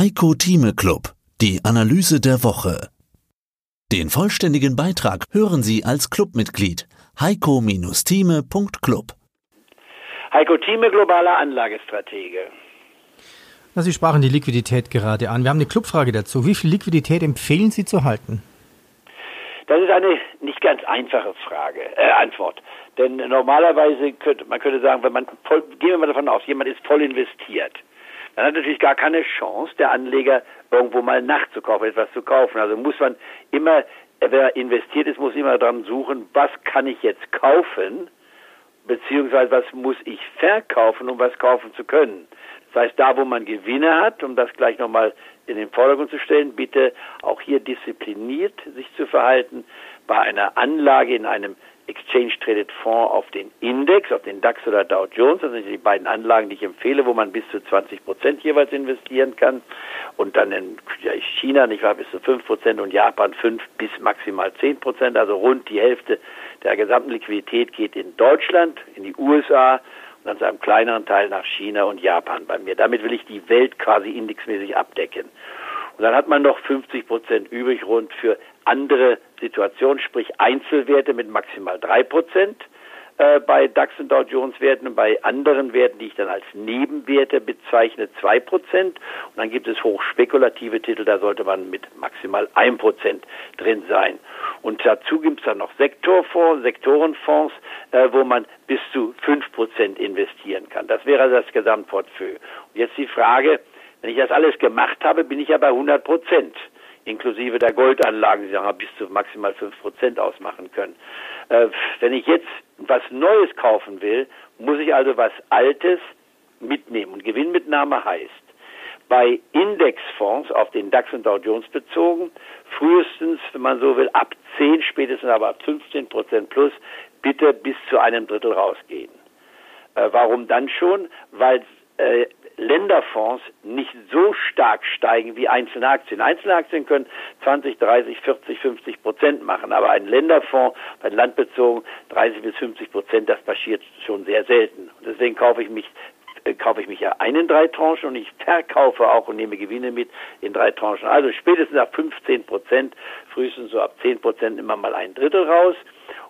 Heiko Thieme Club, die Analyse der Woche. Den vollständigen Beitrag hören Sie als Clubmitglied heiko-thieme.club. Heiko Thieme, globaler Anlagestratege. Na, Sie sprachen die Liquidität gerade an. Wir haben eine Clubfrage dazu. Wie viel Liquidität empfehlen Sie zu halten? Das ist eine nicht ganz einfache Frage, äh, Antwort. Denn normalerweise könnte man könnte sagen, wenn man voll, gehen wir mal davon aus, jemand ist voll investiert, dann hat natürlich gar keine Chance, der Anleger irgendwo mal nachzukaufen, etwas zu kaufen. Also muss man immer, wer investiert ist, muss immer daran suchen, was kann ich jetzt kaufen, beziehungsweise was muss ich verkaufen, um was kaufen zu können. Das heißt, da wo man Gewinne hat, um das gleich nochmal in den Vordergrund zu stellen, bitte auch hier diszipliniert sich zu verhalten. Bei einer Anlage in einem Exchange Traded Fonds auf den Index, auf den DAX oder Dow Jones, das sind die beiden Anlagen, die ich empfehle, wo man bis zu 20 Prozent jeweils investieren kann. Und dann in China, nicht wahr, bis zu 5 Prozent und Japan 5 bis maximal 10 Prozent, also rund die Hälfte der gesamten Liquidität geht in Deutschland, in die USA und dann zu einem kleineren Teil nach China und Japan bei mir. Damit will ich die Welt quasi indexmäßig abdecken. Und dann hat man noch 50 Prozent übrig rund für andere Situationen, sprich Einzelwerte mit maximal drei Prozent äh, bei DAX und Dow Jones Werten und bei anderen Werten, die ich dann als Nebenwerte bezeichne, zwei Prozent. Und dann gibt es hochspekulative Titel, da sollte man mit maximal ein Prozent drin sein. Und dazu gibt es dann noch Sektorfonds, Sektorenfonds, äh, wo man bis zu fünf Prozent investieren kann. Das wäre das Gesamtportfolio. Und jetzt die Frage, wenn ich das alles gemacht habe, bin ich ja bei 100 Prozent, inklusive der Goldanlagen, die sagen, bis zu maximal 5 Prozent ausmachen können. Äh, wenn ich jetzt was Neues kaufen will, muss ich also was Altes mitnehmen. Und Gewinnmitnahme heißt, bei Indexfonds auf den DAX und Dow Jones bezogen, frühestens, wenn man so will, ab 10, spätestens aber ab 15 Prozent plus, bitte bis zu einem Drittel rausgehen. Äh, warum dann schon? Weil äh, Länderfonds nicht so stark steigen wie einzelne Aktien. Einzelne Aktien können 20, 30, 40, 50 Prozent machen, aber ein Länderfonds bei Landbezogen 30 bis 50 Prozent, das passiert schon sehr selten. Und deswegen kaufe ich mich äh, kaufe ich mich ja ein in drei Tranchen und ich verkaufe auch und nehme Gewinne mit in drei Tranchen. Also spätestens ab 15 Prozent, frühestens so ab 10 Prozent immer mal ein Drittel raus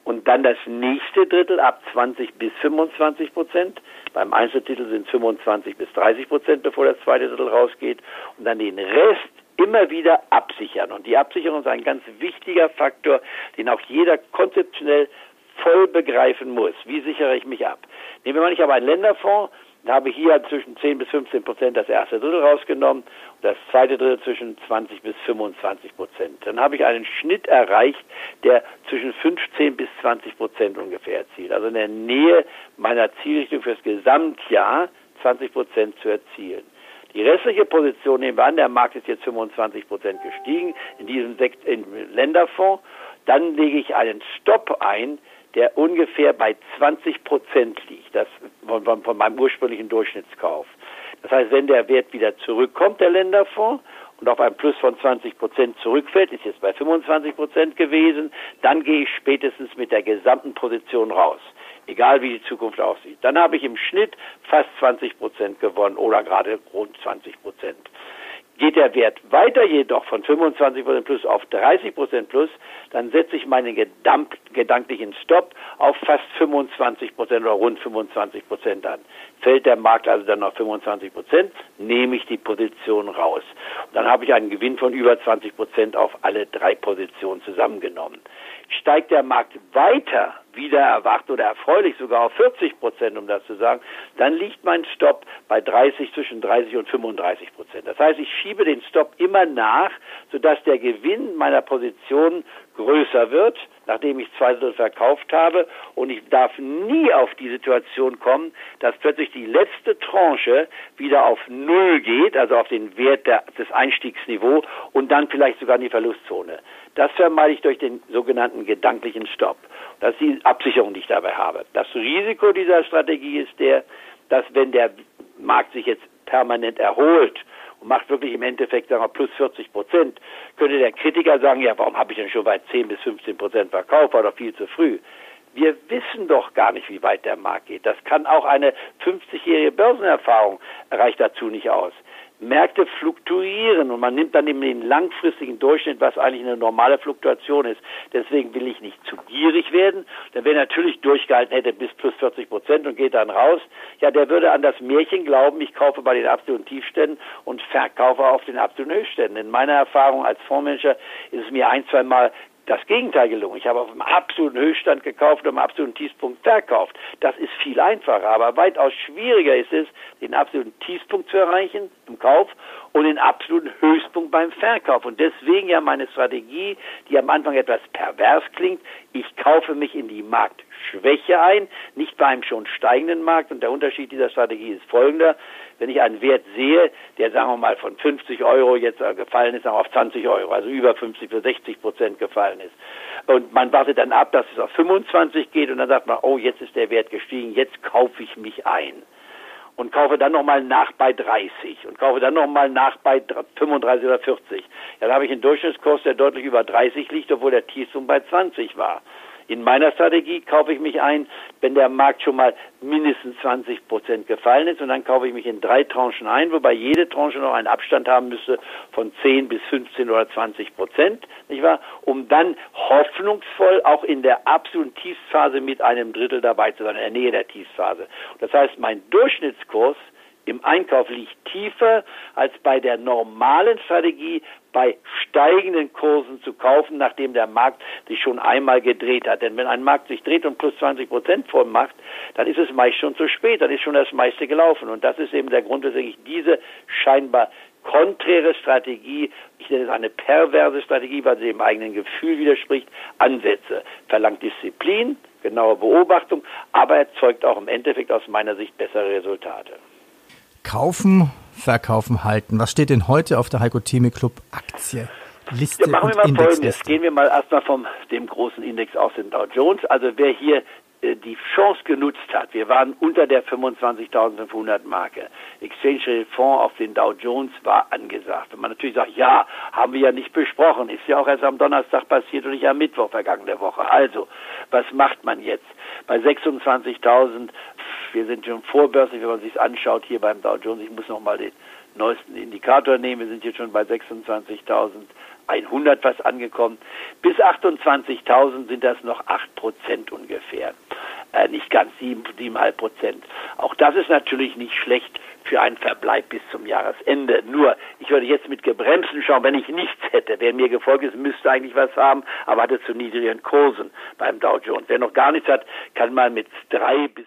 und dann das nächste Drittel ab 20 bis 25 Prozent. Beim Einzeltitel sind 25 bis 30 Prozent, bevor das zweite Drittel rausgeht. Und dann den Rest immer wieder absichern. Und die Absicherung ist ein ganz wichtiger Faktor, den auch jeder konzeptionell voll begreifen muss. Wie sichere ich mich ab? Nehmen wir mal nicht aber einen Länderfonds, habe hier zwischen 10 bis 15 Prozent das erste Drittel rausgenommen und das zweite Drittel zwischen 20 bis 25 Prozent. Dann habe ich einen Schnitt erreicht, der zwischen 15 bis 20 Prozent ungefähr erzielt. Also in der Nähe meiner Zielrichtung fürs Gesamtjahr 20 Prozent zu erzielen. Die restliche Position nehmen wir an, der Markt ist jetzt 25 Prozent gestiegen in diesem Sekt im Länderfonds. Dann lege ich einen Stopp ein, der ungefähr bei 20 Prozent liegt, das von, von, von meinem ursprünglichen Durchschnittskauf. Das heißt, wenn der Wert wieder zurückkommt, der Länderfonds, und auf ein Plus von 20 Prozent zurückfällt, ist jetzt bei 25 Prozent gewesen, dann gehe ich spätestens mit der gesamten Position raus. Egal wie die Zukunft aussieht. Dann habe ich im Schnitt fast 20 Prozent gewonnen oder gerade rund 20 Prozent. Geht der Wert weiter jedoch von 25% plus auf 30% plus, dann setze ich meinen gedanklichen Stop auf fast 25% oder rund 25% an. Fällt der Markt also dann auf 25%, nehme ich die Position raus. Und dann habe ich einen Gewinn von über 20% auf alle drei Positionen zusammengenommen. Steigt der Markt weiter, wieder erwacht oder erfreulich sogar auf 40 Prozent, um das zu sagen, dann liegt mein Stopp bei 30, zwischen 30 und 35 Prozent. Das heißt, ich schiebe den Stopp immer nach, sodass der Gewinn meiner Position größer wird, nachdem ich zwei Drittel verkauft habe. Und ich darf nie auf die Situation kommen, dass plötzlich die letzte Tranche wieder auf Null geht, also auf den Wert der, des Einstiegsniveau und dann vielleicht sogar in die Verlustzone. Das vermeide ich durch den sogenannten gedanklichen Stopp. Das ist die Absicherung, die ich dabei habe. Das Risiko dieser Strategie ist der, dass wenn der Markt sich jetzt permanent erholt und macht wirklich im Endeffekt sagen wir, plus 40 Prozent, könnte der Kritiker sagen, ja, warum habe ich denn schon bei 10 bis 15 Prozent verkauft, doch viel zu früh. Wir wissen doch gar nicht, wie weit der Markt geht. Das kann auch eine 50-jährige Börsenerfahrung reicht dazu nicht aus. Märkte fluktuieren und man nimmt dann eben den langfristigen Durchschnitt, was eigentlich eine normale Fluktuation ist. Deswegen will ich nicht zu gierig werden. Denn wer natürlich durchgehalten hätte bis plus 40 Prozent und geht dann raus, ja, der würde an das Märchen glauben, ich kaufe bei den absoluten Tiefständen und verkaufe auf den absoluten Höchstständen. In meiner Erfahrung als Fondsmanager ist es mir ein, zwei Mal das Gegenteil gelungen. Ich habe auf dem absoluten Höchststand gekauft und am absoluten Tiefpunkt verkauft. Das ist viel einfacher, aber weitaus schwieriger ist es, den absoluten Tiefpunkt zu erreichen im Kauf und den absoluten Höchstpunkt beim Verkauf. Und deswegen ja meine Strategie, die am Anfang etwas pervers klingt, ich kaufe mich in die Marktschwäche ein, nicht bei einem schon steigenden Markt. Und der Unterschied dieser Strategie ist folgender. Wenn ich einen Wert sehe, der sagen wir mal von 50 Euro jetzt äh, gefallen ist auf 20 Euro, also über 50 bis 60 Prozent gefallen ist. Und man wartet dann ab, dass es auf 25 geht und dann sagt man, oh, jetzt ist der Wert gestiegen, jetzt kaufe ich mich ein und kaufe dann nochmal nach bei 30 und kaufe dann nochmal nach bei 35 oder 40. Ja, dann habe ich einen Durchschnittskurs, der deutlich über 30 liegt, obwohl der Tiefpunkt bei 20 war. In meiner Strategie kaufe ich mich ein, wenn der Markt schon mal mindestens 20 Prozent gefallen ist und dann kaufe ich mich in drei Tranchen ein, wobei jede Tranche noch einen Abstand haben müsste von 10 bis 15 oder 20 Prozent, nicht wahr? Um dann hoffnungsvoll auch in der absoluten Tiefsphase mit einem Drittel dabei zu sein, in der Nähe der Tiefsphase. Das heißt, mein Durchschnittskurs im Einkauf liegt tiefer als bei der normalen Strategie, bei steigenden Kursen zu kaufen, nachdem der Markt sich schon einmal gedreht hat. Denn wenn ein Markt sich dreht und plus 20 Prozent vormacht, dann ist es meist schon zu spät, dann ist schon das meiste gelaufen. Und das ist eben der Grund, weswegen ich diese scheinbar konträre Strategie, ich nenne es eine perverse Strategie, weil sie dem eigenen Gefühl widerspricht, ansetze. Verlangt Disziplin, genaue Beobachtung, aber erzeugt auch im Endeffekt aus meiner Sicht bessere Resultate. Kaufen, verkaufen, halten. Was steht denn heute auf der Heiko Theme Club Aktie? Liste ja, machen wir mal folgendes. Gehen wir mal erstmal vom dem großen Index aus, den Dow Jones. Also wer hier äh, die Chance genutzt hat, wir waren unter der 25.500 Marke. Exchange Fonds auf den Dow Jones war angesagt. Wenn man natürlich sagt, ja, haben wir ja nicht besprochen, ist ja auch erst am Donnerstag passiert und nicht am Mittwoch vergangene Woche. Also, was macht man jetzt? Bei 26.000 wir sind schon vorbörslich, wenn man sich anschaut hier beim Dow Jones. Ich muss noch mal den neuesten Indikator nehmen. Wir sind jetzt schon bei 26.100 fast angekommen. Bis 28.000 sind das noch 8 Prozent ungefähr. Äh, nicht ganz 7, 7,5 Prozent. Auch das ist natürlich nicht schlecht für einen Verbleib bis zum Jahresende. Nur, ich würde jetzt mit gebremsten schauen, wenn ich nichts hätte. Wer mir gefolgt ist, müsste eigentlich was haben, aber hatte zu niedrigen Kursen beim Dow Jones. Wer noch gar nichts hat, kann mal mit drei bis